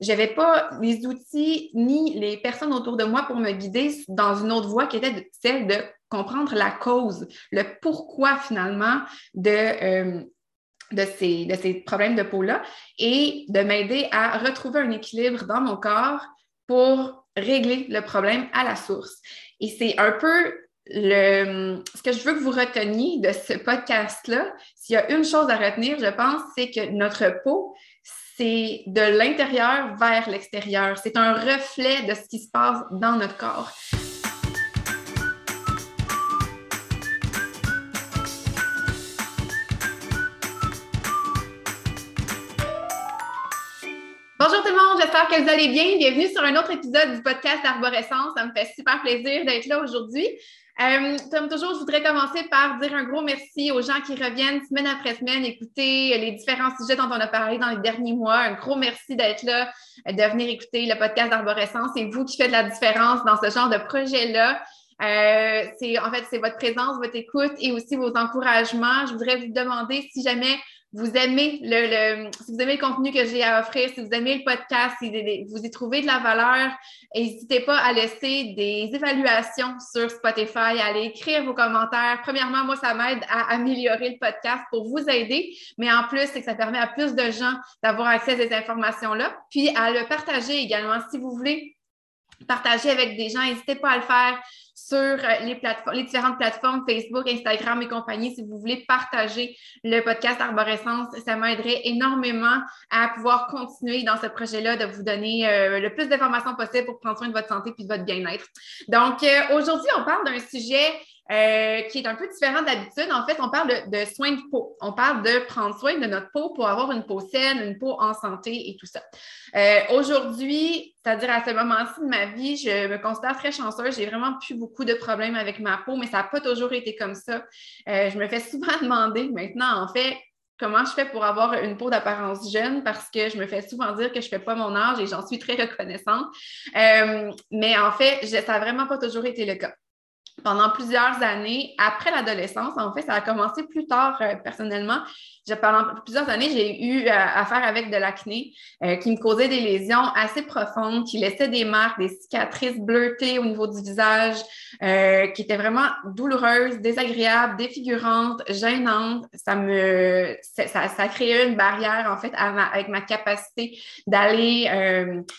je n'avais pas les outils ni les personnes autour de moi pour me guider dans une autre voie qui était celle de comprendre la cause, le pourquoi finalement de, euh, de, ces, de ces problèmes de peau-là et de m'aider à retrouver un équilibre dans mon corps pour régler le problème à la source. Et c'est un peu le, ce que je veux que vous reteniez de ce podcast-là. S'il y a une chose à retenir, je pense, c'est que notre peau, c'est de l'intérieur vers l'extérieur. C'est un reflet de ce qui se passe dans notre corps. Bonjour tout le monde, j'espère que vous allez bien. Bienvenue sur un autre épisode du podcast Arborescence. Ça me fait super plaisir d'être là aujourd'hui. Euh, comme toujours, je voudrais commencer par dire un gros merci aux gens qui reviennent semaine après semaine écouter les différents sujets dont on a parlé dans les derniers mois. Un gros merci d'être là, de venir écouter le podcast d'Arborescence. C'est vous qui faites la différence dans ce genre de projet-là. Euh, c'est en fait c'est votre présence, votre écoute et aussi vos encouragements. Je voudrais vous demander si jamais vous aimez le, si vous aimez le contenu que j'ai à offrir, si vous aimez le podcast, si vous y trouvez de la valeur, n'hésitez pas à laisser des évaluations sur Spotify, à aller écrire vos commentaires. Premièrement, moi, ça m'aide à améliorer le podcast pour vous aider, mais en plus, c'est que ça permet à plus de gens d'avoir accès à ces informations-là, puis à le partager également. Si vous voulez partager avec des gens, n'hésitez pas à le faire sur euh, les, plateformes, les différentes plateformes Facebook, Instagram et compagnie. Si vous voulez partager le podcast Arborescence, ça m'aiderait énormément à pouvoir continuer dans ce projet-là, de vous donner euh, le plus d'informations possible pour prendre soin de votre santé et de votre bien-être. Donc, euh, aujourd'hui, on parle d'un sujet euh, qui est un peu différent d'habitude. En fait, on parle de, soins de peau. On parle de prendre soin de notre peau pour avoir une peau saine, une peau en santé et tout ça. Euh, aujourd'hui, c'est-à-dire à ce moment-ci de ma vie, je me considère très chanceuse. J'ai vraiment plus beaucoup de problèmes avec ma peau, mais ça n'a pas toujours été comme ça. Euh, je me fais souvent demander maintenant, en fait, comment je fais pour avoir une peau d'apparence jeune parce que je me fais souvent dire que je ne fais pas mon âge et j'en suis très reconnaissante. mais en fait, ça n'a vraiment pas toujours été le cas pendant plusieurs années, après l'adolescence, en fait, ça a commencé plus tard euh, personnellement pendant plusieurs années, j'ai eu euh, affaire avec de l'acné euh, qui me causait des lésions assez profondes, qui laissaient des marques, des cicatrices bleutées au niveau du visage, qui étaient vraiment douloureuses, désagréables, défigurantes, gênantes. Ça me, ça, ça créait une barrière en fait avec ma capacité d'aller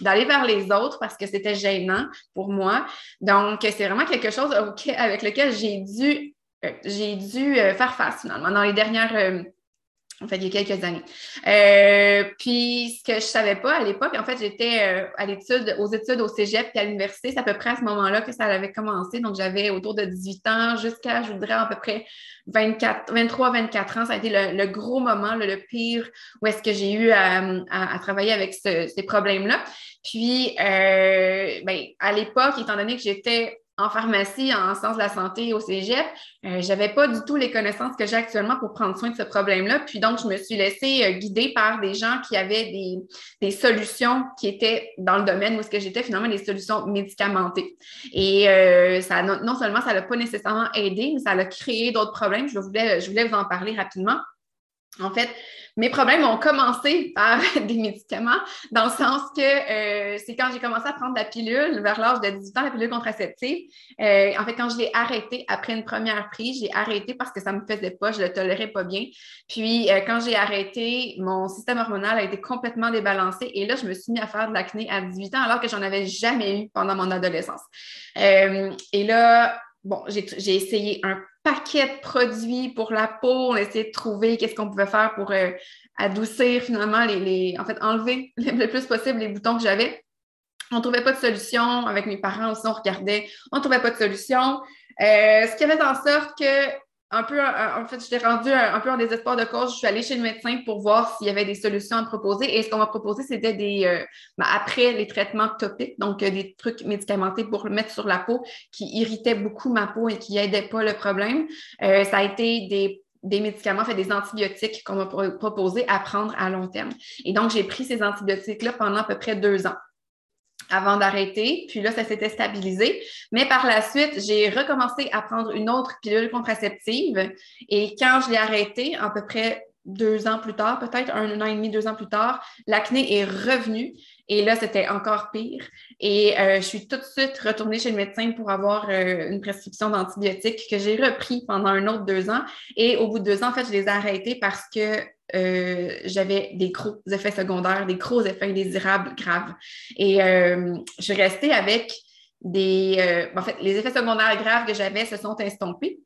d'aller vers les autres parce que c'était gênant pour moi. Donc, c'est vraiment quelque chose avec lequel j'ai dû j'ai dû faire face finalement dans les dernières en fait, il y a quelques années. Euh, puis, ce que je savais pas à l'époque, en fait, j'étais euh, à l'étude, aux études au cégep et à l'université. C'est à peu près à ce moment-là que ça avait commencé. Donc, j'avais autour de 18 ans jusqu'à, je voudrais, à peu près 24, 23, 24 ans. Ça a été le, gros moment, le pire, où est-ce que j'ai eu à, travailler avec ces problèmes-là. Puis, euh, ben, à l'époque, étant donné que j'étais en pharmacie, en sciences de la santé au cégep, euh, je n'avais pas du tout les connaissances que j'ai actuellement pour prendre soin de ce problème-là. Puis donc, je me suis laissée euh, guider par des gens qui avaient des, solutions qui étaient dans le domaine où ce que j'étais finalement des solutions médicamentées. Et euh, ça, non, seulement ça n'a pas nécessairement aidé, mais ça a créé d'autres problèmes. Je voulais, je voulais vous en parler rapidement. En fait, mes problèmes ont commencé par des médicaments, dans le sens que euh, c'est quand j'ai commencé à prendre la pilule vers l'âge de 18 ans, la pilule contraceptive. Euh, en fait, quand je l'ai arrêtée après une première prise, j'ai arrêté parce que ça ne me faisait pas, je ne le tolérais pas bien. Puis, euh, quand j'ai arrêté, mon système hormonal a été complètement débalancé et là, je me suis mis à faire de l'acné à 18 ans alors que j'en avais jamais eu pendant mon adolescence. et là, bon, j'ai essayé un paquet de produits pour la peau. On a essayé de trouver qu'est-ce qu'on pouvait faire pour euh, adoucir finalement les, En fait, enlever le plus possible les boutons que j'avais. On ne trouvait pas de solution. Avec mes parents aussi, on regardait. On ne trouvait pas de solution. Euh, ce qui avait en sorte que un peu, en fait, je t'ai rendu un, peu en désespoir de cause. Je suis allée chez le médecin pour voir s'il y avait des solutions à proposer. Et ce qu'on m'a proposé, c'était des, euh, ben, après les traitements topiques, donc euh, des trucs médicamentés pour le mettre sur la peau qui irritaient beaucoup ma peau et qui n'aidaient pas le problème. Euh, ça a été des des médicaments, fait des antibiotiques qu'on m'a proposé à prendre à long terme. Et donc, j'ai pris ces antibiotiques-là pendant à peu près deux ans avant d'arrêter. Puis là, ça s'était stabilisé. Mais par la suite, j'ai recommencé à prendre une autre pilule contraceptive. Et quand je l'ai arrêtée, à peu près deux ans plus tard, peut-être un an et demi, deux ans plus tard, l'acné est revenu. Et là, c'était encore pire. Et euh, je suis tout de suite retournée chez le médecin pour avoir euh, une prescription d'antibiotiques que j'ai repris pendant un autre deux ans. Et au bout de deux ans, en fait, je les ai arrêtés parce que euh, j'avais des gros effets secondaires, des gros effets indésirables graves. Et je suis restée avec des... en fait, les effets secondaires graves que j'avais se sont estompés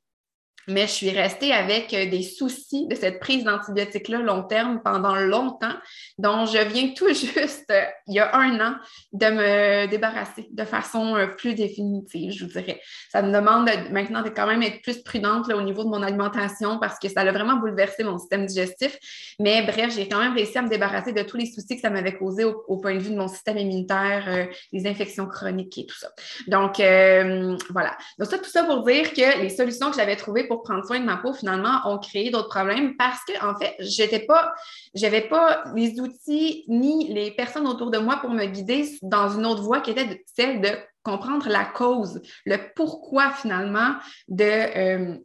mais je suis restée avec euh, des soucis de cette prise d'antibiotiques-là long terme pendant longtemps, dont je viens tout juste, euh, il y a un an, de me débarrasser de façon euh, plus définitive, je vous dirais. Ça me demande maintenant de quand même être plus prudente au niveau de mon alimentation parce que ça a vraiment bouleversé mon système digestif. Mais bref, j'ai quand même réussi à me débarrasser de tous les soucis que ça m'avait causé au, point de vue de mon système immunitaire, les infections chroniques et tout ça. Donc, voilà. Donc, ça, tout ça pour dire que les solutions que j'avais trouvées pour pour prendre soin de ma peau, finalement, ont créé d'autres problèmes parce que, en fait, j'étais pas, j'avais pas les outils ni les personnes autour de moi pour me guider dans une autre voie qui était celle de comprendre la cause, le pourquoi finalement de, euh,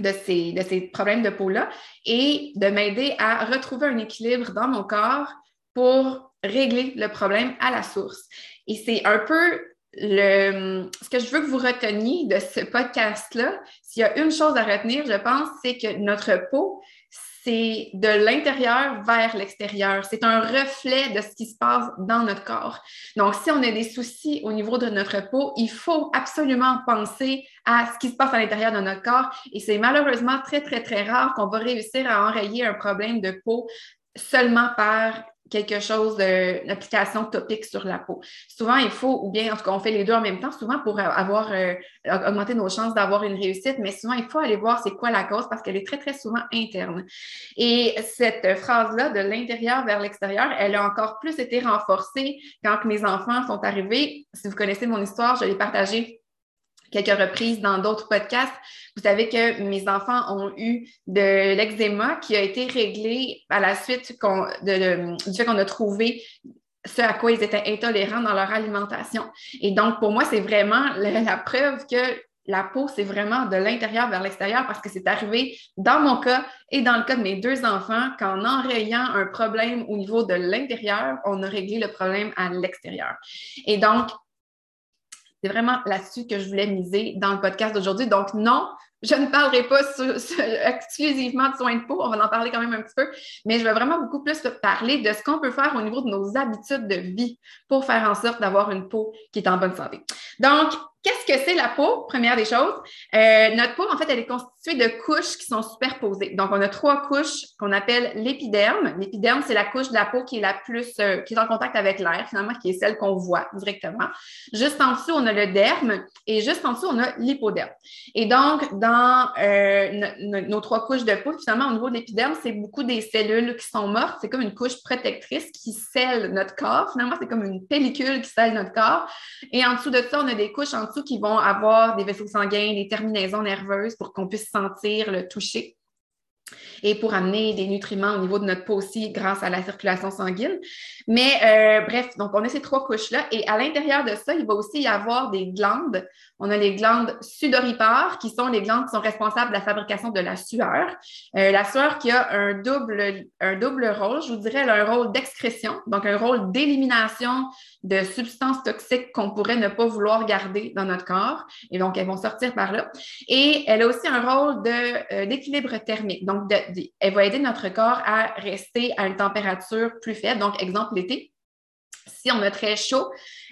de, ces, de ces problèmes de peau-là et de m'aider à retrouver un équilibre dans mon corps pour régler le problème à la source. Et c'est un peu le, ce que je veux que vous reteniez de ce podcast-là, s'il y a une chose à retenir, je pense, c'est que notre peau, c'est de l'intérieur vers l'extérieur. C'est un reflet de ce qui se passe dans notre corps. Donc, si on a des soucis au niveau de notre peau, il faut absolument penser à ce qui se passe à l'intérieur de notre corps. Et c'est malheureusement très, très, très rare qu'on va réussir à enrayer un problème de peau seulement par quelque chose d'application topique sur la peau. Souvent, il faut, ou bien en tout cas, on fait les deux en même temps, souvent pour avoir euh, augmenter nos chances d'avoir une réussite, mais souvent, il faut aller voir c'est quoi la cause parce qu'elle est très, très souvent interne. Et cette phrase-là, de l'intérieur vers l'extérieur, elle a encore plus été renforcée quand mes enfants sont arrivés. Si vous connaissez mon histoire, je l'ai partagée quelques reprises dans d'autres podcasts. Vous savez que mes enfants ont eu de l'eczéma qui a été réglé à la suite du fait qu'on a trouvé ce à quoi ils étaient intolérants dans leur alimentation. Et donc, pour moi, c'est vraiment la, preuve que la peau, c'est vraiment de l'intérieur vers l'extérieur parce que c'est arrivé dans mon cas et dans le cas de mes deux enfants qu'en enrayant un problème au niveau de l'intérieur, on a réglé le problème à l'extérieur. Et donc, c'est vraiment là-dessus que je voulais miser dans le podcast d'aujourd'hui. Donc, non, je ne parlerai pas exclusivement de soins de peau, on va en parler quand même un petit peu, mais je vais vraiment beaucoup plus parler de ce qu'on peut faire au niveau de nos habitudes de vie pour faire en sorte d'avoir une peau qui est en bonne santé. Donc, Qu'est-ce que c'est la peau? Première des choses? Euh, notre peau, en fait, elle est constituée de couches qui sont superposées. Donc, on a trois couches qu'on appelle l'épiderme. L'épiderme, c'est la couche de la peau qui est la plus, euh, qui est en contact avec l'air, finalement, qui est celle qu'on voit directement. Juste en dessous, on a le derme et juste en dessous, on a l'hypoderme. Et donc, dans euh, nos trois couches de peau, finalement, au niveau de l'épiderme, c'est beaucoup des cellules qui sont mortes. C'est comme une couche protectrice qui scelle notre corps. Finalement, c'est comme une pellicule qui scelle notre corps. Et en dessous de ça, on a des couches en dessous qui vont avoir des vaisseaux sanguins, des terminaisons nerveuses pour qu'on puisse sentir le toucher et pour amener des nutriments au niveau de notre peau aussi grâce à la circulation sanguine. Mais euh, bref, donc on a ces trois couches-là et à l'intérieur de ça, il va aussi y avoir des glandes on a les glandes sudoripares, qui sont les glandes qui sont responsables de la fabrication de la sueur. Euh, la sueur qui a un double, un double rôle, je vous dirais, elle a un rôle d'excrétion, donc un rôle d'élimination de substances toxiques qu'on pourrait ne pas vouloir garder dans notre corps. Et donc, elles vont sortir par là. Et elle a aussi un rôle euh, d'équilibre thermique. Donc, elle va aider notre corps à rester à une température plus faible. Donc, exemple, l'été, si on a très chaud,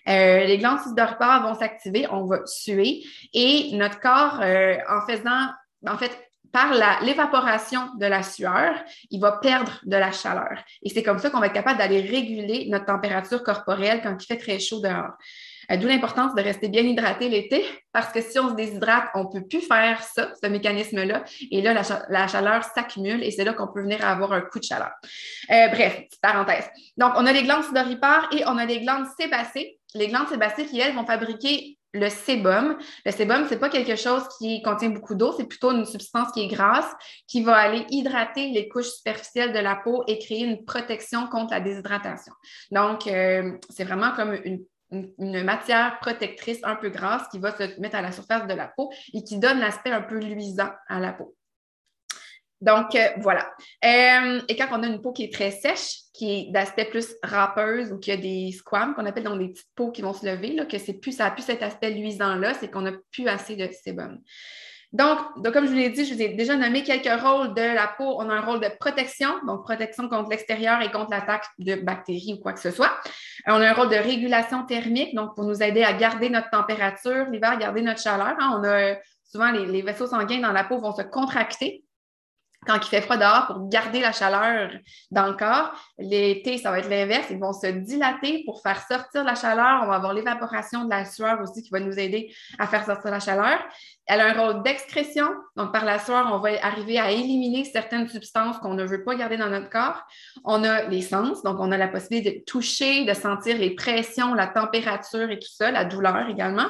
euh, les glandes sudoripares vont s'activer, on va suer et notre corps, euh, en faisant, en fait, par l'évaporation de la sueur, il va perdre de la chaleur. Et c'est comme ça qu'on va être capable d'aller réguler notre température corporelle quand il fait très chaud dehors. Euh, d'où l'importance de rester bien hydraté l'été, parce que si on se déshydrate, on ne peut plus faire ça, ce mécanisme-là. Et là, la, chaleur s'accumule et c'est là qu'on peut venir avoir un coup de chaleur. bref, parenthèse. Donc, on a les glandes sudoripares et on a les glandes sébacées les glandes sébacées qui, elles, vont fabriquer le sébum. Le sébum, ce n'est pas quelque chose qui contient beaucoup d'eau, c'est plutôt une substance qui est grasse, qui va aller hydrater les couches superficielles de la peau et créer une protection contre la déshydratation. Donc, euh, c'est vraiment comme une, matière protectrice un peu grasse qui va se mettre à la surface de la peau et qui donne l'aspect un peu luisant à la peau. Donc, euh, voilà. Euh, et quand on a une peau qui est très sèche, qui est d'aspect plus râpeuse ou qui a des squames qu'on appelle dans des petites peaux qui vont se lever, que plus, ça n'a plus cet aspect luisant-là, c'est qu'on n'a plus assez de sébum. Donc, comme je vous l'ai dit, je vous ai déjà nommé quelques rôles de la peau. On a un rôle de protection, donc protection contre l'extérieur et contre l'attaque de bactéries ou quoi que ce soit. On a un rôle de régulation thermique, donc pour nous aider à garder notre température l'hiver, garder notre chaleur. Hein. On a souvent les, vaisseaux sanguins dans la peau vont se contracter quand il fait froid dehors pour garder la chaleur dans le corps. L'été, ça va être l'inverse. Ils vont se dilater pour faire sortir la chaleur. On va avoir l'évaporation de la sueur aussi qui va nous aider à faire sortir la chaleur. Elle a un rôle d'excrétion. Donc, par la sueur, on va arriver à éliminer certaines substances qu'on ne veut pas garder dans notre corps. On a les sens. Donc, on a la possibilité de toucher, de sentir les pressions, la température et tout ça, la douleur également.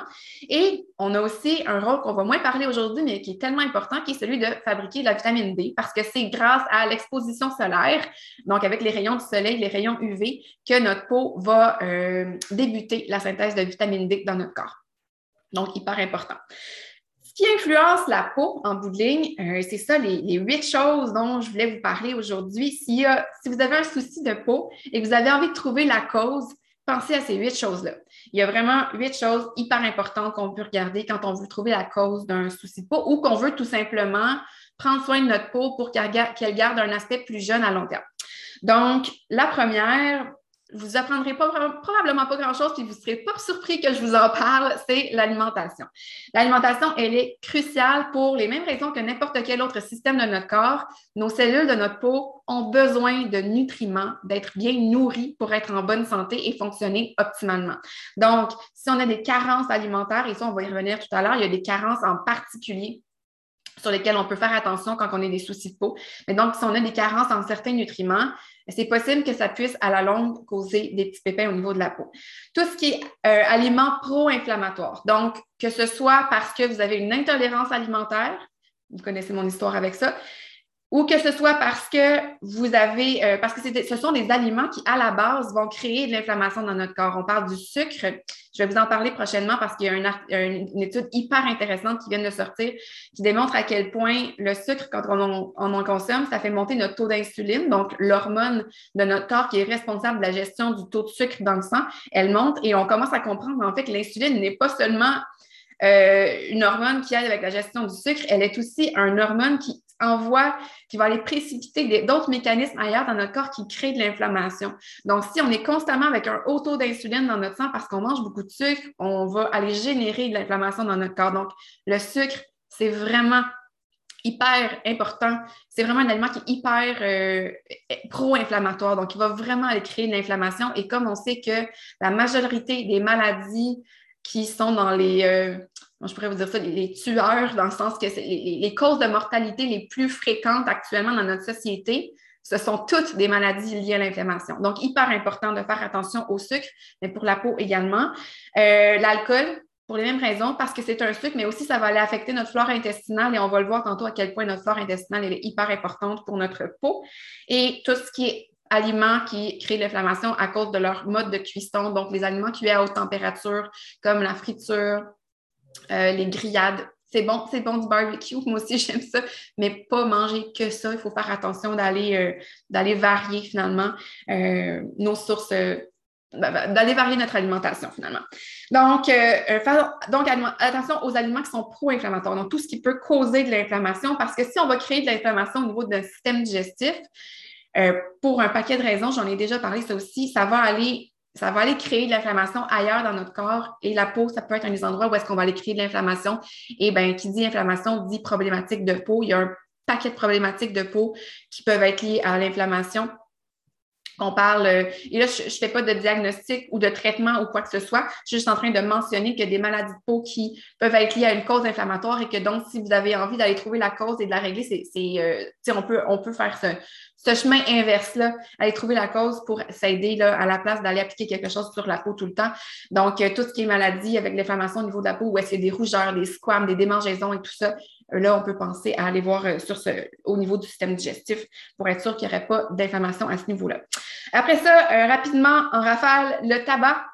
Et on a aussi un rôle qu'on va moins parler aujourd'hui, mais qui est tellement important, qui est celui de fabriquer de la vitamine D, parce que c'est grâce à l'exposition solaire, donc avec les rayons du soleil, les rayons UV, que notre peau va euh, débuter la synthèse de vitamine D dans notre corps. Donc, hyper important. Ce qui influence la peau en bout de ligne, euh, c'est ça, les, huit choses dont je voulais vous parler aujourd'hui. Si, si vous avez un souci de peau et que vous avez envie de trouver la cause, pensez à ces huit choses-là. Il y a vraiment huit choses hyper importantes qu'on peut regarder quand on veut trouver la cause d'un souci de peau ou qu'on veut tout simplement prendre soin de notre peau pour qu'elle garde un aspect plus jeune à long terme. Donc, la première, vous apprendrez probablement pas grand-chose, puis vous ne serez pas surpris que je vous en parle, c'est l'alimentation. L'alimentation, elle est cruciale pour les mêmes raisons que n'importe quel autre système de notre corps. Nos cellules de notre peau ont besoin de nutriments, d'être bien nourries pour être en bonne santé et fonctionner optimalement. Donc, si on a des carences alimentaires, et ça, on va y revenir tout à l'heure, il y a des carences en particulier sur lesquels on peut faire attention quand on a des soucis de peau. Mais donc, si on a des carences en certains nutriments, c'est possible que ça puisse à la longue causer des petits pépins au niveau de la peau. Tout ce qui est euh, aliments pro-inflammatoires, donc que ce soit parce que vous avez une intolérance alimentaire, vous connaissez mon histoire avec ça, ou que ce soit parce que vous avez, euh, parce que ce sont des aliments qui, à la base, vont créer de l'inflammation dans notre corps. On parle du sucre. Je vais vous en parler prochainement parce qu'il y a une, étude hyper intéressante qui vient de sortir qui démontre à quel point le sucre, quand on en, consomme, ça fait monter notre taux d'insuline, donc l'hormone de notre corps qui est responsable de la gestion du taux de sucre dans le sang, elle monte et on commence à comprendre en fait que l'insuline n'est pas seulement euh, une hormone qui aide avec la gestion du sucre, elle est aussi un hormone qui envoie, qui va aller précipiter d'autres mécanismes ailleurs dans notre corps qui créent de l'inflammation. Donc, si on est constamment avec un haut taux d'insuline dans notre sang parce qu'on mange beaucoup de sucre, on va aller générer de l'inflammation dans notre corps. Donc, le sucre, c'est vraiment hyper important. C'est vraiment un aliment qui est hyper euh, pro-inflammatoire. Donc, il va vraiment aller créer de l'inflammation. Et comme on sait que la majorité des maladies qui sont dans les, euh, je pourrais vous dire ça, les, tueurs, dans le sens que les, causes de mortalité les plus fréquentes actuellement dans notre société, ce sont toutes des maladies liées à l'inflammation. Donc, hyper important de faire attention au sucre, mais pour la peau également. Euh, l'alcool, pour les mêmes raisons, parce que c'est un sucre, mais aussi ça va aller affecter notre flore intestinale et on va le voir tantôt à quel point notre flore intestinale est hyper importante pour notre peau. Et tout ce qui est aliments qui créent l'inflammation à cause de leur mode de cuisson, donc les aliments cuits à haute température, comme la friture, euh, les grillades. C'est bon, c'est bon du barbecue, moi aussi j'aime ça, mais pas manger que ça. Il faut faire attention d'aller euh, varier finalement euh, nos sources ben, ben, d'aller varier notre alimentation finalement. Donc, donc attention aux aliments qui sont pro-inflammatoires, donc tout ce qui peut causer de l'inflammation, parce que si on va créer de l'inflammation au niveau d'un système digestif, euh, pour un paquet de raisons, j'en ai déjà parlé, ça aussi, ça va aller ça va aller créer de l'inflammation ailleurs dans notre corps et la peau, ça peut être un des endroits où est-ce qu'on va aller créer de l'inflammation. Et bien, qui dit inflammation dit problématique de peau. Il y a un paquet de problématiques de peau qui peuvent être liées à l'inflammation. On parle, euh, et là, je ne fais pas de diagnostic ou de traitement ou quoi que ce soit. Je suis juste en train de mentionner qu'il y a des maladies de peau qui peuvent être liées à une cause inflammatoire et que donc, si vous avez envie d'aller trouver la cause et de la régler, c'est, euh, on, peut, on peut faire ce, ce chemin inverse-là, aller trouver la cause pour s'aider à la place d'aller appliquer quelque chose sur la peau tout le temps. Donc, euh, tout ce qui est maladie avec l'inflammation au niveau de la peau, où est-ce qu'il y a des rougeurs, des squames, des démangeaisons et tout ça, là, on peut penser à aller voir euh, sur ce, au niveau du système digestif pour être sûr qu'il n'y aurait pas d'inflammation à ce niveau-là. Après ça, rapidement, en rafale, le tabac,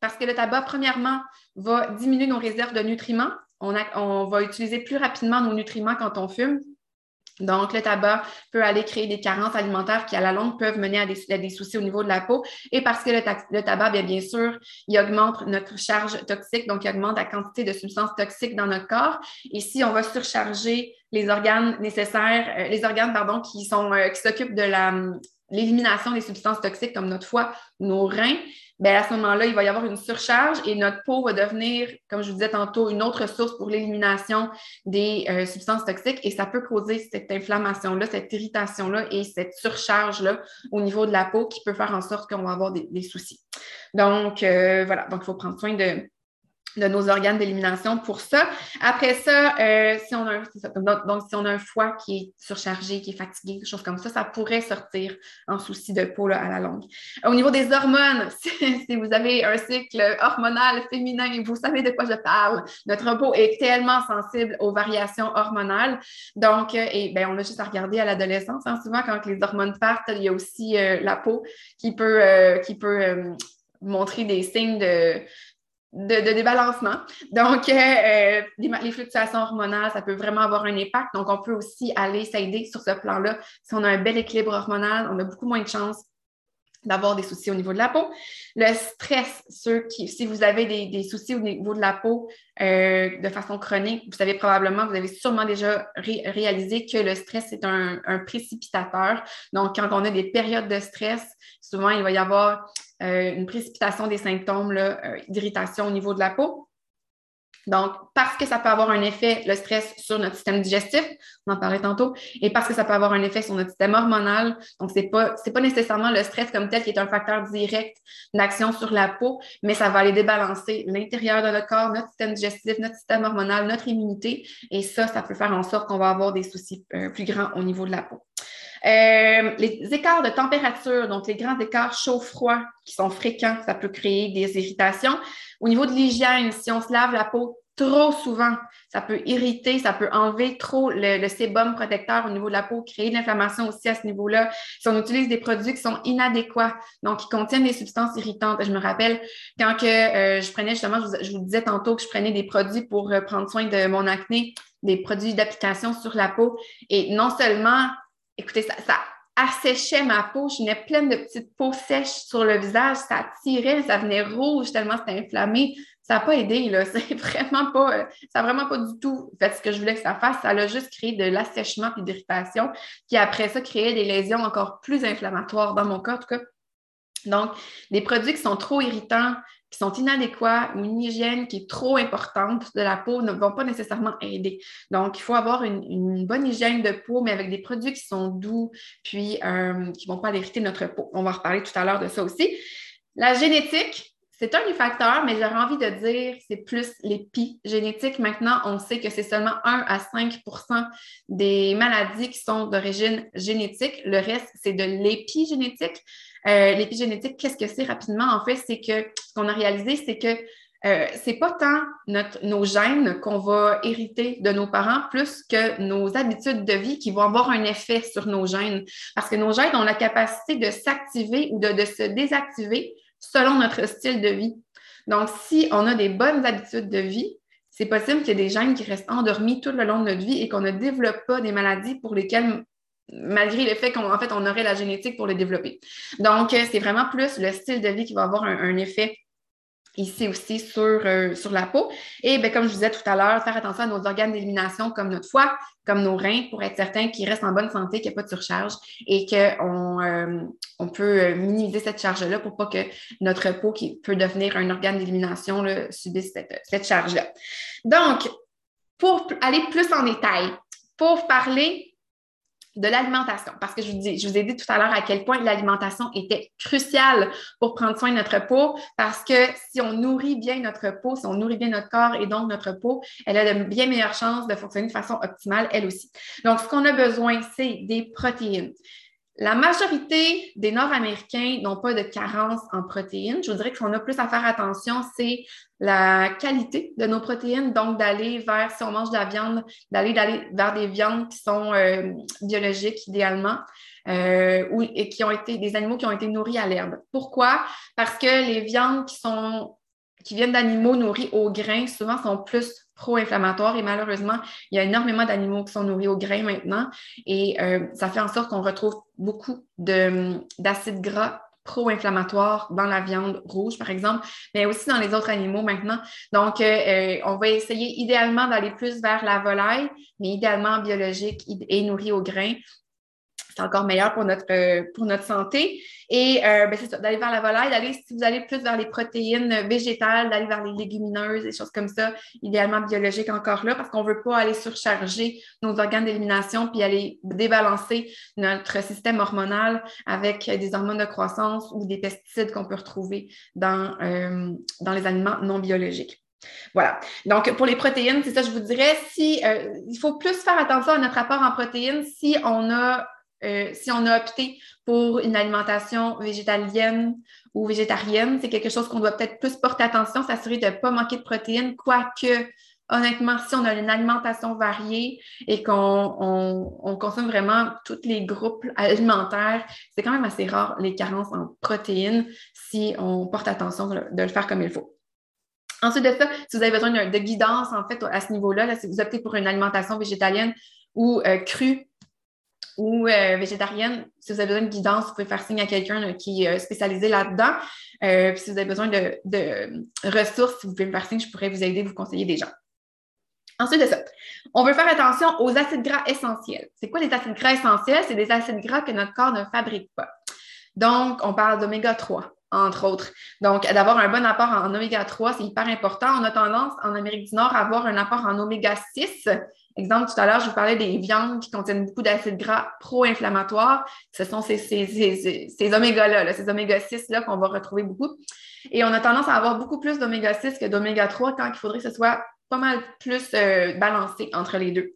parce que le tabac, premièrement, va diminuer nos réserves de nutriments. On va utiliser plus rapidement nos nutriments quand on fume. Donc, le tabac peut aller créer des carences alimentaires qui, à la longue, peuvent mener à des, soucis au niveau de la peau. Et parce que le, tabac, bien, sûr, il augmente notre charge toxique, donc il augmente la quantité de substances toxiques dans notre corps. Et si on va surcharger les organes nécessaires, euh, les organes, pardon, qui sont euh, s'occupent de la l'élimination des substances toxiques comme notre foie, nos reins, bien, à ce moment-là, il va y avoir une surcharge et notre peau va devenir, comme je vous disais tantôt, une autre source pour l'élimination des euh, substances toxiques et ça peut causer cette inflammation-là, cette irritation-là et cette surcharge-là au niveau de la peau qui peut faire en sorte qu'on va avoir des, soucis. Donc, euh, voilà, donc il faut prendre soin de, de nos organes d'élimination pour ça. Après ça, euh, si on a un, donc, si on a un foie qui est surchargé, qui est fatigué, des choses comme ça, ça pourrait sortir en souci de peau à la longue. Au niveau des hormones, si, vous avez un cycle hormonal féminin, vous savez de quoi je parle. Notre peau est tellement sensible aux variations hormonales. Donc, euh, et ben, on a juste à regarder à l'adolescence. Hein. Souvent, quand les hormones partent, il y a aussi euh, la peau qui peut, qui peut montrer des signes de, de, débalancement. Donc, euh, euh, les, fluctuations hormonales, ça peut vraiment avoir un impact. Donc, on peut aussi aller s'aider sur ce plan-là. Si on a un bel équilibre hormonal, on a beaucoup moins de chances d'avoir des soucis au niveau de la peau. Le stress, ceux qui, si vous avez des, soucis au niveau de la peau euh, de façon chronique, vous savez probablement, vous avez sûrement déjà réalisé que le stress est un, un, précipitateur. Donc, quand on a des périodes de stress, souvent, il va y avoir euh, une précipitation des symptômes euh, d'irritation au niveau de la peau. Donc, parce que ça peut avoir un effet, le stress, sur notre système digestif, on en parlait tantôt, et parce que ça peut avoir un effet sur notre système hormonal. Donc, ce n'est pas, pas nécessairement le stress comme tel qui est un facteur direct d'action sur la peau, mais ça va aller débalancer l'intérieur de notre corps, notre système digestif, notre système hormonal, notre immunité. Et ça, ça peut faire en sorte qu'on va avoir des soucis euh, plus grands au niveau de la peau. Euh, les écarts de température, donc les grands écarts chaud-froid qui sont fréquents, ça peut créer des irritations. Au niveau de l'hygiène, si on se lave la peau trop souvent, ça peut irriter, ça peut enlever trop le, sébum protecteur au niveau de la peau, créer de l'inflammation aussi à ce niveau-là. Si on utilise des produits qui sont inadéquats, donc qui contiennent des substances irritantes, je me rappelle quand euh, je prenais justement, je vous, disais tantôt que je prenais des produits pour euh, prendre soin de mon acné, des produits d'application sur la peau, et non seulement écoutez, ça, ça asséchait ma peau. Je venais pleine de petites peaux sèches sur le visage. Ça tirait, ça venait rouge tellement c'était inflammé. Ça n'a pas aidé, là. C'est vraiment pas, euh, ça n'a vraiment pas du tout fait ce que je voulais que ça fasse. Ça a juste créé de l'assèchement et d'irritation qui, après ça, créait des lésions encore plus inflammatoires dans mon corps, en. Donc, des produits qui sont trop irritants, qui sont inadéquats ou une hygiène qui est trop importante de la peau ne vont pas nécessairement aider. Donc, il faut avoir une, bonne hygiène de peau, mais avec des produits qui sont doux, puis euh, qui ne vont pas irriter notre peau. On va reparler tout à l'heure de ça aussi. La génétique, c'est un des facteurs, mais j'aurais envie de dire c'est plus l'épigénétique. Maintenant, on sait que c'est seulement 1 à 5% des maladies qui sont d'origine génétique. Le reste, c'est de l'épigénétique. Euh, l'épigénétique, qu'est-ce que c'est rapidement? En fait, c'est que ce qu'on a réalisé, c'est que euh, c'est pas tant notre, nos gènes qu'on va hériter de nos parents, plus que nos habitudes de vie qui vont avoir un effet sur nos gènes. Parce que nos gènes ont la capacité de s'activer ou de, de se désactiver selon notre style de vie. Donc, si on a des bonnes habitudes de vie, c'est possible qu'il y ait des gènes qui restent endormis tout le long de notre vie et qu'on ne développe pas des maladies pour lesquelles malgré le fait qu'on fait, on aurait la génétique pour le développer. Donc, euh, c'est vraiment plus le style de vie qui va avoir un, effet ici aussi sur, euh, la peau. Et bien, comme je vous disais tout à l'heure, faire attention à nos organes d'élimination comme notre foie, comme nos reins, pour être certain qu'ils restent en bonne santé, qu'il n'y a pas de surcharge et qu'on euh, on peut minimiser cette charge-là pour pas que notre peau, qui peut devenir un organe d'élimination, subisse cette, cette charge-là. Donc, pour aller plus en détail, pour parler de l'alimentation, parce que je vous, dis, je vous ai dit tout à l'heure à quel point l'alimentation était cruciale pour prendre soin de notre peau, parce que si on nourrit bien notre peau, si on nourrit bien notre corps et donc notre peau, elle a de bien meilleures chances de fonctionner de façon optimale, elle aussi. Donc, ce qu'on a besoin, c'est des protéines. La majorité des Nord-Américains n'ont pas de carence en protéines. Je vous dirais qu'on a plus à faire attention, c'est la qualité de nos protéines, donc d'aller vers, si on mange de la viande, d'aller vers des viandes qui sont euh, biologiques idéalement. Euh, ou, et qui ont été des animaux qui ont été nourris à l'herbe. Pourquoi? Parce que les viandes qui sont qui viennent d'animaux nourris au grain, souvent sont plus pro-inflammatoires. Et malheureusement, il y a énormément d'animaux qui sont nourris au grain maintenant. Et euh, ça fait en sorte qu'on retrouve beaucoup d'acides gras pro-inflammatoires dans la viande rouge, par exemple, mais aussi dans les autres animaux maintenant. Donc, euh, euh, on va essayer idéalement d'aller plus vers la volaille, mais idéalement biologique et nourri au grain c'est encore meilleur pour notre, euh, pour notre santé. Et euh, ben, c'est ça, d'aller vers la volaille, d'aller, si vous allez plus vers les protéines végétales, d'aller vers les légumineuses, des choses comme ça, idéalement biologiques encore là, parce qu'on ne veut pas aller surcharger nos organes d'élimination puis aller débalancer notre système hormonal avec des hormones de croissance ou des pesticides qu'on peut retrouver dans, euh, dans les aliments non biologiques. Voilà. Donc, pour les protéines, c'est ça, je vous dirais, si il faut plus faire attention à notre apport en protéines si on a euh, si on a opté pour une alimentation végétalienne ou végétarienne, c'est quelque chose qu'on doit peut-être plus porter attention, s'assurer de ne pas manquer de protéines, quoique, honnêtement, si on a une alimentation variée et qu'on consomme vraiment tous les groupes alimentaires, c'est quand même assez rare les carences en protéines si on porte attention de, le faire comme il faut. Ensuite de ça, si vous avez besoin de, guidance, en fait, à ce niveau-là, si vous optez pour une alimentation végétalienne ou euh, crue, ou euh, végétarienne, si vous avez besoin de guidance, vous pouvez faire signe à quelqu'un qui est euh, spécialisé là-dedans. Euh, si vous avez besoin de, ressources, vous pouvez me faire signe, je pourrais vous aider, vous conseiller des gens. Ensuite de ça, on veut faire attention aux acides gras essentiels. C'est quoi les acides gras essentiels? C'est des acides gras que notre corps ne fabrique pas. Donc, on parle d'oméga 3, entre autres. Donc, d'avoir un bon apport en oméga 3, c'est hyper important. On a tendance en Amérique du Nord à avoir un apport en oméga 6 Exemple, tout à l'heure, je vous parlais des viandes qui contiennent beaucoup d'acides gras pro-inflammatoires. Ce sont ces, oméga-là, ces oméga 6-là qu'on va retrouver beaucoup. Et on a tendance à avoir beaucoup plus d'oméga 6 que d'oméga 3 quand il faudrait que ce soit pas mal plus euh, balancé entre les deux.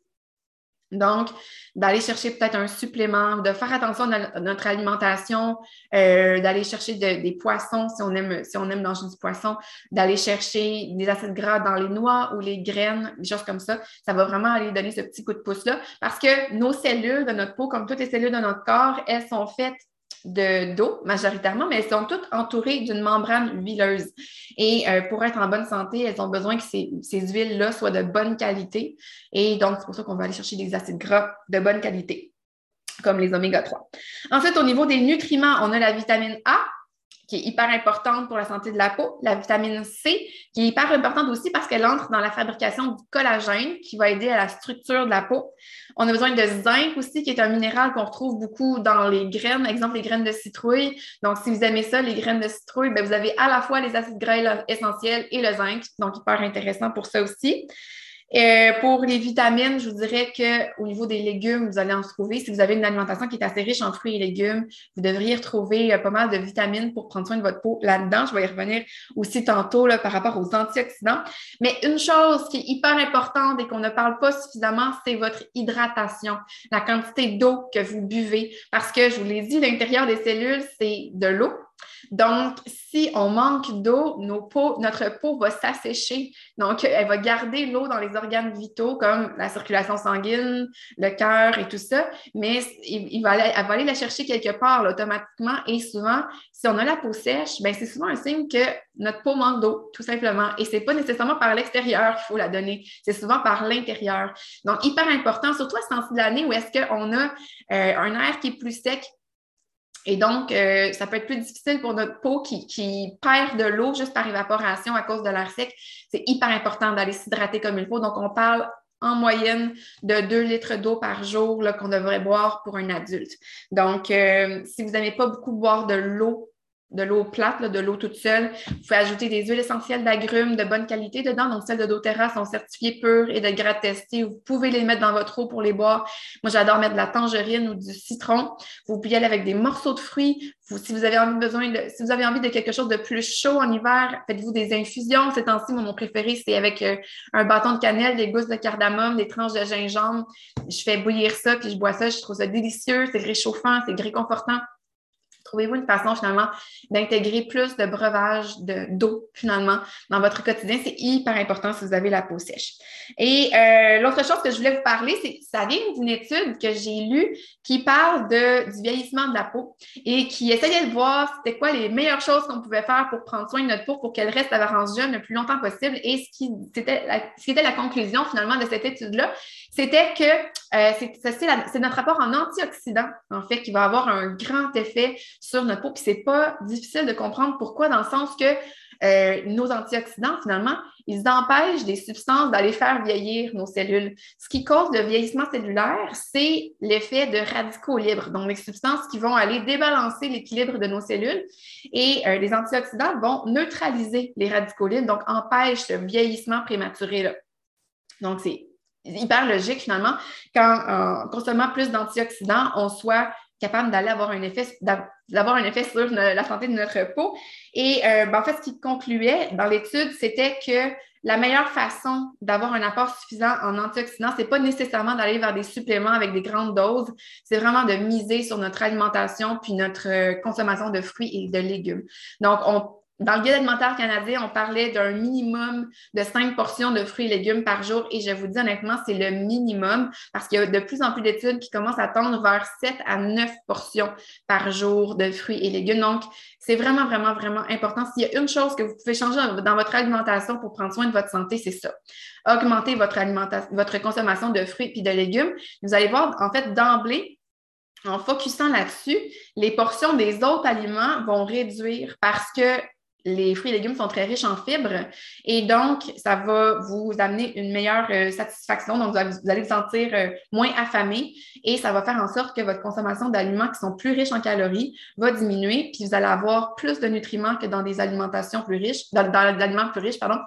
Donc, d'aller chercher peut-être un supplément, de faire attention à notre alimentation, euh, d'aller chercher des poissons si on aime, si on aime manger du poisson, d'aller chercher des acides gras dans les noix ou les graines, des choses comme ça. Ça va vraiment aller donner ce petit coup de pouce-là parce que nos cellules de notre peau, comme toutes les cellules de notre corps, elles sont faites d'eau majoritairement, mais elles sont toutes entourées d'une membrane huileuse. Et euh, pour être en bonne santé, elles ont besoin que ces, ces huiles-là soient de bonne qualité. Et donc, c'est pour ça qu'on va aller chercher des acides gras de bonne qualité, comme les oméga 3. Ensuite, au niveau des nutriments, on a la vitamine A, qui est hyper importante pour la santé de la peau, la vitamine C, qui est hyper importante aussi parce qu'elle entre dans la fabrication du collagène, qui va aider à la structure de la peau. On a besoin de zinc aussi, qui est un minéral qu'on retrouve beaucoup dans les graines, exemple les graines de citrouille. Donc, si vous aimez ça, les graines de citrouille, ben, vous avez à la fois les acides gras essentiels et le zinc, donc hyper intéressant pour ça aussi. Euh, pour les vitamines, je vous dirais qu'au niveau des légumes, vous allez en trouver. Si vous avez une alimentation qui est assez riche en fruits et légumes, vous devriez retrouver euh, pas mal de vitamines pour prendre soin de votre peau là-dedans. Je vais y revenir aussi tantôt là, par rapport aux antioxydants. Mais une chose qui est hyper importante et qu'on ne parle pas suffisamment, c'est votre hydratation, la quantité d'eau que vous buvez. Parce que je vous l'ai dit, l'intérieur des cellules, c'est de l'eau. Donc, si on manque d'eau, notre peau va s'assécher. Donc, elle va garder l'eau dans les organes vitaux comme la circulation sanguine, le cœur et tout ça, mais elle va aller la chercher quelque part automatiquement. Et souvent, si on a la peau sèche, ben, c'est souvent un signe que notre peau manque d'eau, tout simplement. Et ce n'est pas nécessairement par l'extérieur qu'il faut la donner, c'est souvent par l'intérieur. Donc, hyper important, surtout à ce de l'année où est-ce qu'on a euh, un air qui est plus sec, et donc, euh, ça peut être plus difficile pour notre peau qui, perd de l'eau juste par évaporation à cause de l'air sec. C'est hyper important d'aller s'hydrater comme il faut. Donc, on parle en moyenne de 2 litres d'eau par jour qu'on devrait boire pour un adulte. Donc, euh, si vous n'aimez pas beaucoup boire de l'eau de l'eau plate, de l'eau toute seule. Vous pouvez ajouter des huiles essentielles d'agrumes de bonne qualité dedans. Donc, celles de doTERRA sont certifiées pures et de grade testé. Vous pouvez les mettre dans votre eau pour les boire. Moi, j'adore mettre de la tangerine ou du citron. Vous pouvez aller avec des morceaux de fruits. si, vous avez envie de quelque chose de plus chaud en hiver, faites-vous des infusions. Ces temps-ci, mon préféré, c'est avec euh, un bâton de cannelle, des gousses de cardamome, des tranches de gingembre. Je fais bouillir ça, puis je bois ça. Je trouve ça délicieux. C'est réchauffant, c'est réconfortant Trouvez-vous une façon finalement d'intégrer plus de breuvage d'eau finalement dans votre quotidien? C'est hyper important si vous avez la peau sèche. Et euh, l'autre chose que je voulais vous parler, c'est ça vient d'une étude que j'ai lue qui parle de, du vieillissement de la peau et qui essayait de voir c'était quoi les meilleures choses qu'on pouvait faire pour prendre soin de notre peau pour qu'elle reste apparence jeune le plus longtemps possible. Et ce qui, c'était la, ce qui était la conclusion finalement de cette étude-là, c'était que euh, c'est notre rapport en antioxydants, en fait, qui va avoir un grand effet sur notre peau. Puis c'est pas difficile de comprendre pourquoi, dans le sens que euh, nos antioxydants, finalement, ils empêchent des substances d'aller faire vieillir nos cellules. Ce qui cause le vieillissement cellulaire, c'est l'effet de radicaux libres, donc les substances qui vont aller débalancer l'équilibre de nos cellules. Et euh, les antioxydants vont neutraliser les radicaux libres, donc empêchent ce vieillissement prématuré-là. Donc, c'est hyper logique finalement qu'en euh, consommant plus d'antioxydants, on soit capable d'aller avoir un effet d'avoir un effet sur la santé de notre peau. Et euh, ben, en fait, ce qui concluait dans l'étude, c'était que la meilleure façon d'avoir un apport suffisant en antioxydants, c'est pas nécessairement d'aller vers des suppléments avec des grandes doses, c'est vraiment de miser sur notre alimentation puis notre euh, consommation de fruits et de légumes. Donc, on dans le guide alimentaire canadien, on parlait d'un minimum de cinq portions de fruits et légumes par jour. Et je vous dis honnêtement, c'est le minimum parce qu'il y a de plus en plus d'études qui commencent à tendre vers 7 à 9 portions par jour de fruits et légumes. Donc, c'est vraiment, vraiment, vraiment important. S'il y a une chose que vous pouvez changer dans votre alimentation pour prendre soin de votre santé, c'est ça. Augmenter votre alimentation, votre consommation de fruits et de légumes. Vous allez voir, en fait, d'emblée, en focusant là-dessus, les portions des autres aliments vont réduire parce que les fruits et légumes sont très riches en fibres et donc ça va vous amener une meilleure euh, satisfaction. Donc, vous allez vous sentir euh, moins affamé et ça va faire en sorte que votre consommation d'aliments qui sont plus riches en calories va diminuer puis vous allez avoir plus de nutriments que dans des alimentations plus riches, dans, dans l'aliments plus riches, pardon.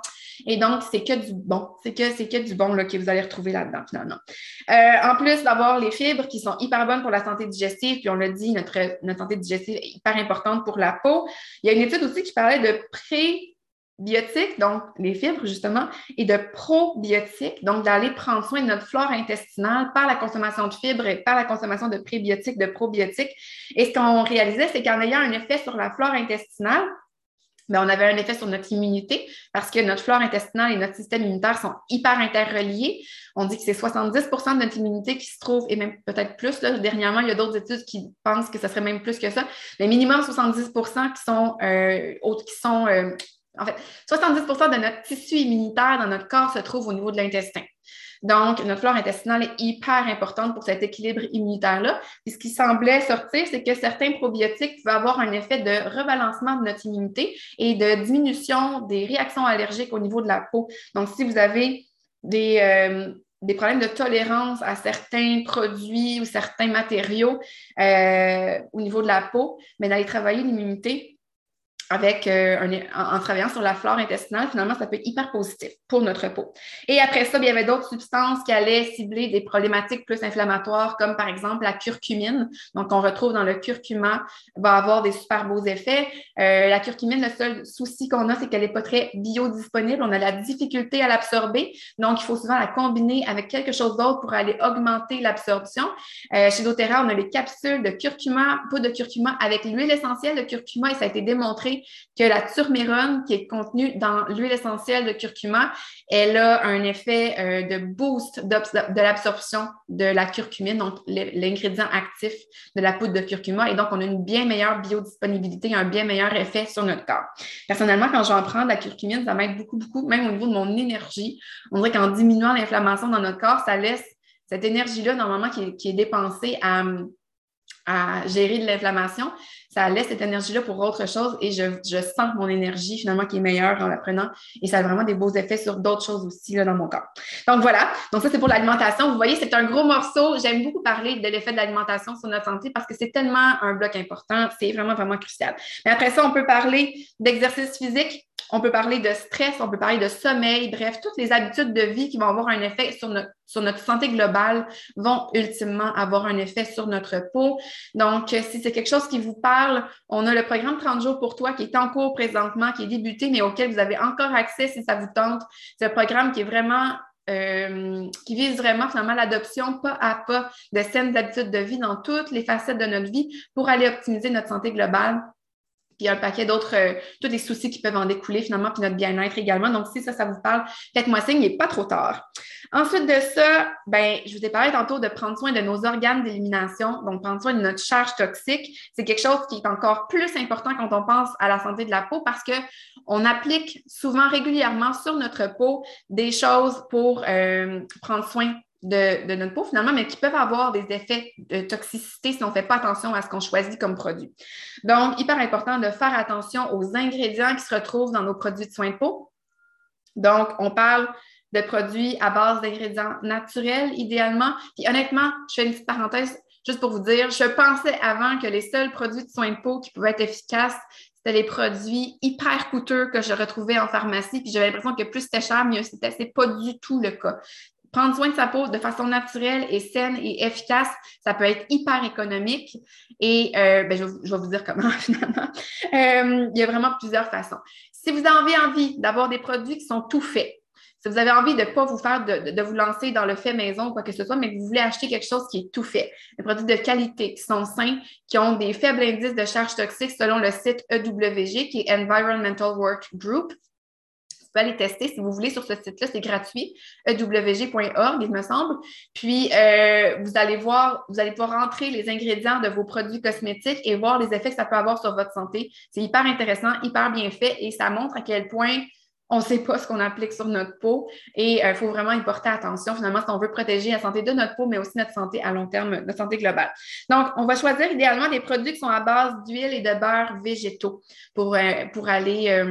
Et donc, c'est que du bon. C'est que, c'est que du bon là, que vous allez retrouver là-dedans, finalement. Euh, en plus d'avoir les fibres qui sont hyper bonnes pour la santé digestive, puis on l'a dit, notre, notre santé digestive est hyper importante pour la peau. Il y a une étude aussi qui parlait de prébiotiques, donc les fibres justement, et de probiotiques, donc d'aller prendre soin de notre flore intestinale par la consommation de fibres et par la consommation de prébiotiques, de probiotiques. Et ce qu'on réalisait, c'est qu'en ayant un effet sur la flore intestinale, ben, on avait un effet sur notre immunité parce que notre flore intestinale et notre système immunitaire sont hyper interreliés. On dit que c'est 70% de notre immunité qui se trouve, et même peut-être plus. Dernièrement, il y a d'autres études qui pensent que ce serait même plus que ça. Mais minimum 70 qui sont, euh, qui sont euh, en fait, 70% de notre tissu immunitaire dans notre corps se trouve au niveau de l'intestin. Donc, notre flore intestinale est hyper importante pour cet équilibre immunitaire-là. Et ce qui semblait sortir, c'est que certains probiotiques peuvent avoir un effet de rebalancement de notre immunité et de diminution des réactions allergiques au niveau de la peau. Donc, si vous avez des, euh, des problèmes de tolérance à certains produits ou certains matériaux euh, au niveau de la peau, mais d'aller travailler l'immunité avec euh, en, travaillant sur la flore intestinale, finalement, ça peut être hyper positif pour notre peau. Et après ça, il y avait d'autres substances qui allaient cibler des problématiques plus inflammatoires, comme par exemple la curcumine. Donc, on retrouve dans le curcuma, va avoir des super beaux effets. Euh, la curcumine, le seul souci qu'on a, c'est qu'elle n'est pas très biodisponible. On a la difficulté à l'absorber. Donc, il faut souvent la combiner avec quelque chose d'autre pour aller augmenter l'absorption. Euh, chez doTERRA, on a les capsules de curcuma, poudre de curcuma avec l'huile essentielle de curcuma et ça a été démontré que la turmérone qui est contenue dans l'huile essentielle de curcuma, elle a un effet euh, de boost de l'absorption de la curcumine, donc l'ingrédient actif de la poudre de curcuma. Et donc, on a une bien meilleure biodisponibilité, un bien meilleur effet sur notre corps. Personnellement, quand j'en prends de la curcumine, ça m'aide beaucoup, beaucoup, même au niveau de mon énergie. On dirait qu'en diminuant l'inflammation dans notre corps, ça laisse cette énergie-là, normalement, qui qui est dépensée à à gérer de l'inflammation, ça laisse cette énergie-là pour autre chose et je, sens mon énergie finalement qui est meilleure en la prenant et ça a vraiment des beaux effets sur d'autres choses aussi là, dans mon corps. Donc voilà, donc ça c'est pour l'alimentation. Vous voyez, c'est un gros morceau. J'aime beaucoup parler de l'effet de l'alimentation sur notre santé parce que c'est tellement un bloc important, c'est vraiment, vraiment crucial. Mais après ça, on peut parler d'exercice physique on peut parler de stress, on peut parler de sommeil, bref, toutes les habitudes de vie qui vont avoir un effet sur notre, santé globale vont ultimement avoir un effet sur notre peau. Donc, si c'est quelque chose qui vous parle, on a le programme 30 jours pour toi qui est en cours présentement, qui est débuté, mais auquel vous avez encore accès si ça vous tente. C'est un programme qui est vraiment euh, qui vise vraiment finalement l'adoption pas à pas de saines habitudes de vie dans toutes les facettes de notre vie pour aller optimiser notre santé globale puis un paquet d'autres, euh, tous les soucis qui peuvent en découler finalement, puis notre bien-être également. Donc, si ça, ça vous parle, faites-moi signe, il n'est pas trop tard. Ensuite de ça, ben, je vous ai parlé tantôt de prendre soin de nos organes d'élimination, donc prendre soin de notre charge toxique. C'est quelque chose qui est encore plus important quand on pense à la santé de la peau parce que on applique souvent régulièrement sur notre peau des choses pour euh, prendre soin de, notre peau finalement, mais qui peuvent avoir des effets de toxicité si on ne fait pas attention à ce qu'on choisit comme produit. Donc, hyper important de faire attention aux ingrédients qui se retrouvent dans nos produits de soins de peau. Donc, on parle de produits à base d'ingrédients naturels, idéalement. Puis honnêtement, je fais une petite parenthèse juste pour vous dire, je pensais avant que les seuls produits de soins de peau qui pouvaient être efficaces, c'était les produits hyper coûteux que je retrouvais en pharmacie. Puis j'avais l'impression que plus c'était cher, mieux c'était. C'est pas du tout le cas prendre soin de sa peau de façon naturelle et saine et efficace, ça peut être hyper économique. Et euh, ben, je, vais vous dire comment finalement. Euh, il y a vraiment plusieurs façons. Si vous avez envie d'avoir des produits qui sont tout faits, si vous avez envie de ne pas vous faire, de, vous lancer dans le fait maison ou quoi que ce soit, mais que vous voulez acheter quelque chose qui est tout fait, des produits de qualité, qui sont sains, qui ont des faibles indices de charge toxique selon le site EWG, qui est Environmental Work Group, pouvez aller tester si vous voulez sur ce site-là, c'est gratuit, ewg.org, il me semble. Puis, euh, vous allez voir, vous allez pouvoir rentrer les ingrédients de vos produits cosmétiques et voir les effets que ça peut avoir sur votre santé. C'est hyper intéressant, hyper bien fait et ça montre à quel point on ne sait pas ce qu'on applique sur notre peau et il euh, faut vraiment y porter attention finalement si on veut protéger la santé de notre peau, mais aussi notre santé à long terme, notre santé globale. Donc, on va choisir idéalement des produits qui sont à base d'huile et de beurre végétaux pour, euh, pour aller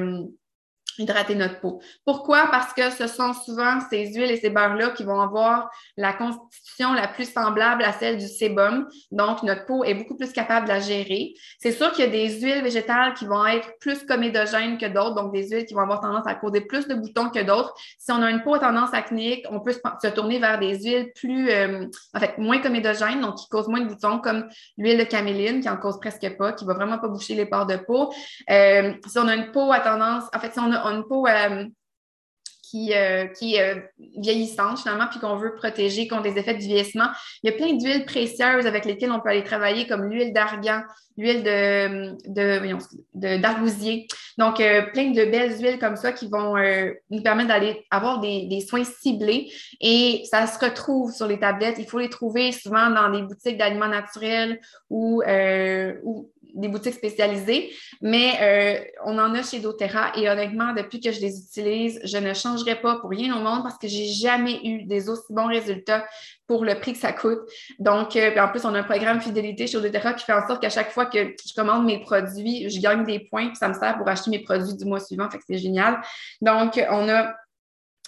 hydrater notre peau. Pourquoi? Parce que ce sont souvent ces huiles et ces beurres-là qui vont avoir la constitution la plus semblable à celle du sébum. Donc, notre peau est beaucoup plus capable de la gérer. C'est sûr qu'il y a des huiles végétales qui vont être plus comédogènes que d'autres, donc des huiles qui vont avoir tendance à causer plus de boutons que d'autres. Si on a une peau à tendance acnéique, on peut se tourner vers des huiles plus, euh, en fait, moins comédogènes, donc qui causent moins de boutons, comme l'huile de caméline, qui en cause presque pas, qui va vraiment pas boucher les pores de peau. Euh, si on a une peau à tendance, en fait, si on a une peau euh, qui, euh, qui est euh, vieillissante finalement, puis qu'on veut protéger contre les effets du vieillissement. Il y a plein d'huiles précieuses avec lesquelles on peut aller travailler, comme l'huile d'argan, l'huile de. Donc, plein de belles huiles comme ça qui vont nous permettre d'aller avoir des, soins ciblés. Et ça se retrouve sur les tablettes. Il faut les trouver souvent dans des boutiques d'aliments naturels ou des boutiques spécialisées, mais euh, on en a chez doTERRA et honnêtement, depuis que je les utilise, je ne changerai pas pour rien au monde parce que j'ai jamais eu des aussi bons résultats pour le prix que ça coûte. Donc, euh, en plus, on a un programme fidélité chez doTERRA qui fait en sorte qu'à chaque fois que je commande mes produits, je gagne des points, puis ça me sert pour acheter mes produits du mois suivant, fait que c'est génial. Donc, on a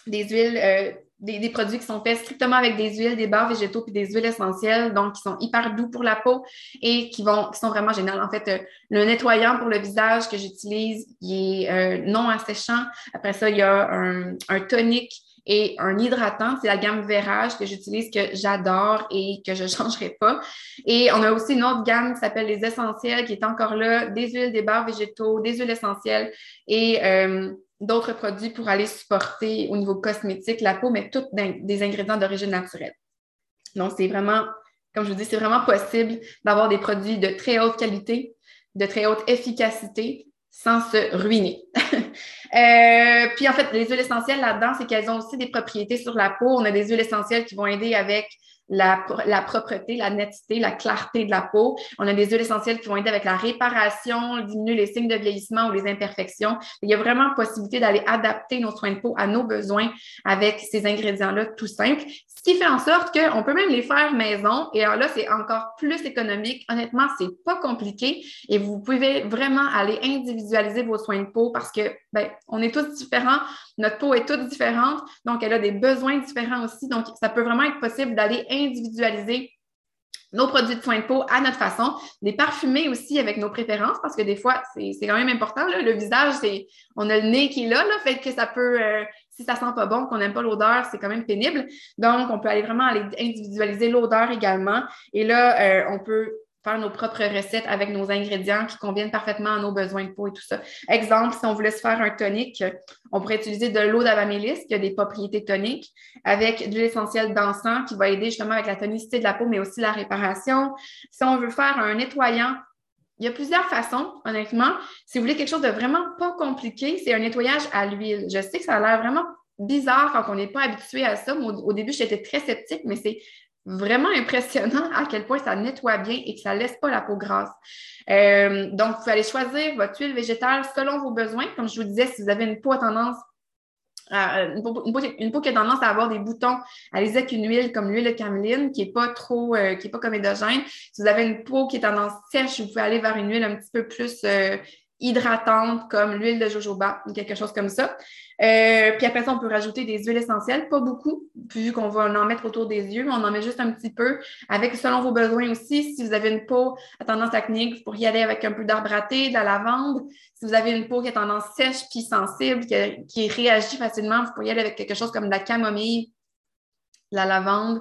des huiles euh, des, produits qui sont faits strictement avec des huiles, des beurres végétaux puis des huiles essentielles, donc qui sont hyper doux pour la peau et qui vont qui sont vraiment géniaux. En fait, euh, le nettoyant pour le visage que j'utilise, il est euh, non asséchant. Après ça, il y a un, tonique et un hydratant, c'est la gamme Verage que j'utilise, que j'adore et que je ne changerai pas. Et on a aussi une autre gamme qui s'appelle les essentiels, qui est encore là, des huiles, des beurres végétaux, des huiles essentielles et euh, d'autres produits pour aller supporter au niveau cosmétique la peau, mais tous des ingrédients d'origine naturelle. Donc, c'est vraiment, comme je vous dis, c'est vraiment possible d'avoir des produits de très haute qualité, de très haute efficacité, sans se ruiner. Euh, puis en fait, les huiles essentielles là-dedans, c'est qu'elles ont aussi des propriétés sur la peau. On a des huiles essentielles qui vont aider avec la, la, propreté, la netteté, la clarté de la peau. On a des huiles essentielles qui vont aider avec la réparation, diminuer les signes de vieillissement ou les imperfections. Il y a vraiment possibilité d'aller adapter nos soins de peau à nos besoins avec ces ingrédients-là tout simples, ce qui fait en sorte qu'on peut même les faire maison. Et alors là, c'est encore plus économique. Honnêtement, c'est pas compliqué et vous pouvez vraiment aller individualiser vos soins de peau parce que ben, on est tous différents, notre peau est toute différente, donc elle a des besoins différents aussi. Donc, ça peut vraiment être possible d'aller individualiser nos produits de soins de peau à notre façon, les parfumer aussi avec nos préférences, parce que des fois, c'est quand même important. Le visage, c'est on a le nez qui est là, là fait que ça peut, euh, si ça sent pas bon, qu'on n'aime pas l'odeur, c'est quand même pénible. Donc, on peut aller vraiment aller individualiser l'odeur également. Et là, euh, on peut faire nos propres recettes avec nos ingrédients qui conviennent parfaitement à nos besoins de peau et tout ça. Exemple, si on voulait se faire un tonique, on pourrait utiliser de l'eau d'avamélis qui a des propriétés toniques avec de l'huile essentielle d'encens qui va aider justement avec la tonicité de la peau, mais aussi la réparation. Si on veut faire un nettoyant, il y a plusieurs façons, honnêtement. Si vous voulez quelque chose de vraiment pas compliqué, c'est un nettoyage à l'huile. Je sais que ça a l'air vraiment bizarre quand on n'est pas habitué à ça. Au, au début, j'étais très sceptique, mais c'est vraiment impressionnant à quel point ça nettoie bien et que ça laisse pas la peau grasse. Euh, donc, vous allez choisir votre huile végétale selon vos besoins. Comme je vous disais, si vous avez une peau à tendance une, peau, qui a tendance à avoir des boutons, allez-y avec une huile comme l'huile de cameline qui n'est pas trop, euh, qui est pas comédogène. Si vous avez une peau qui est tendance sèche, vous pouvez aller vers une huile un petit peu plus euh, hydratante comme l'huile de jojoba ou quelque chose comme ça. Euh, puis après ça, on peut rajouter des huiles essentielles, pas beaucoup, vu qu'on va en mettre autour des yeux, mais on en met juste un petit peu, avec selon vos besoins aussi. Si vous avez une peau à tendance acnéique, vous pourriez aller avec un peu d'arbre à thé, de la lavande. Si vous avez une peau qui a tendance sèche puis sensible, qui, réagit facilement, vous pourriez aller avec quelque chose comme de la camomille, la lavande.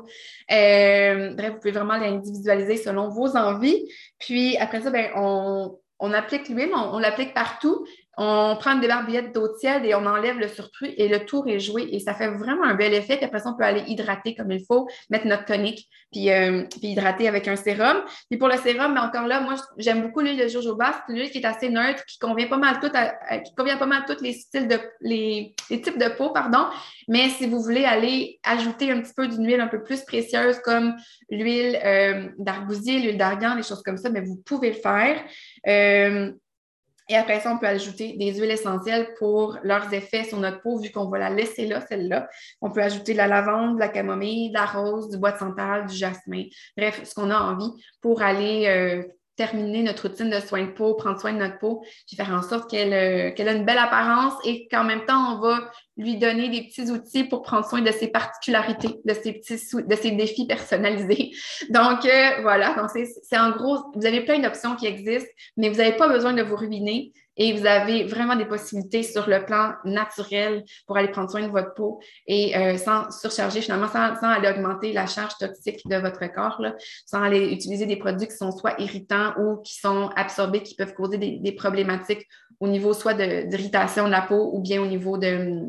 Euh, bref, vous pouvez vraiment l'individualiser selon vos envies. Puis après ça, ben, on, on applique l'huile, on, l'applique partout. On prend une débarbillette d'eau tiède et on enlève le surplus et le tour est joué et ça fait vraiment un bel effet. Puis après on peut aller hydrater comme il faut, mettre notre tonique, puis, euh, hydrater avec un sérum. Puis pour le sérum, mais encore là, moi, j'aime beaucoup l'huile de jojoba. C'est une huile qui est assez neutre, qui convient pas mal qui convient pas mal à tous les styles de types de peau, pardon. Mais si vous voulez aller ajouter un petit peu d'une huile un peu plus précieuse comme l'huile euh, d'argousier, l'huile d'argan, des choses comme ça, mais vous pouvez le faire. Euh, et après ça, on peut ajouter des huiles essentielles pour leurs effets sur notre peau, vu qu'on va la laisser là, celle-là. On peut ajouter de la lavande, de la camomille, de la rose, du bois de santal, du jasmin. Bref, ce qu'on a envie pour aller euh, terminer notre routine de soins de peau, prendre soin de notre peau, puis faire en sorte qu'elle euh, a une belle apparence et qu'en même temps, on va lui donner des petits outils pour prendre soin de ses particularités, de ses petits de ses défis personnalisés. Donc, euh, voilà, c'est en gros, vous avez plein d'options qui existent, mais vous n'avez pas besoin de vous ruiner et vous avez vraiment des possibilités sur le plan naturel pour aller prendre soin de votre peau et euh, sans surcharger, finalement, sans, aller augmenter la charge toxique de votre corps, sans aller utiliser des produits qui sont soit irritants ou qui sont absorbés, qui peuvent causer des, problématiques au niveau soit d'irritation de, la peau ou bien au niveau de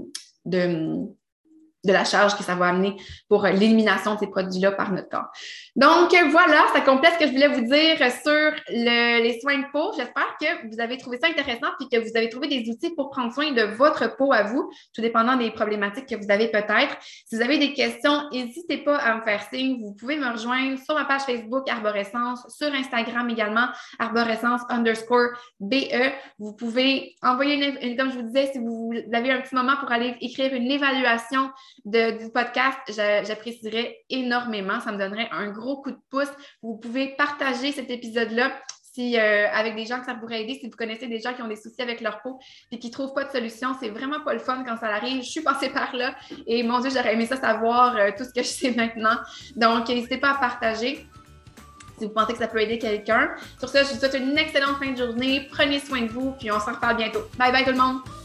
de la charge que ça va amener pour l'élimination de ces produits-là par notre corps. Donc voilà, ça complète ce que je voulais vous dire sur les soins de peau. J'espère que vous avez trouvé ça intéressant et que vous avez trouvé des outils pour prendre soin de votre peau à vous, tout dépendant des problématiques que vous avez peut-être. Si vous avez des questions, n'hésitez pas à me faire signe. Vous pouvez me rejoindre sur ma page Facebook Arborescence, sur Instagram également, arborescence underscore BE. Vous pouvez envoyer, une, comme je vous disais, si vous avez un petit moment pour aller écrire une évaluation du podcast, j'apprécierais énormément. Ça me donnerait un gros coup de pouce. Vous pouvez partager cet épisode-là si, euh, avec des gens que ça pourrait aider, si vous connaissez des gens qui ont des soucis avec leur peau et qui ne trouvent pas de solution, c'est vraiment pas le fun quand ça arrive. Je suis passée par là et mon Dieu, j'aurais aimé ça savoir euh, tout ce que je sais maintenant. Donc, n'hésitez pas à partager si vous pensez que ça peut aider quelqu'un. Sur ça, je vous souhaite une excellente fin de journée. Prenez soin de vous, puis on se reparle bientôt. Bye bye tout le monde!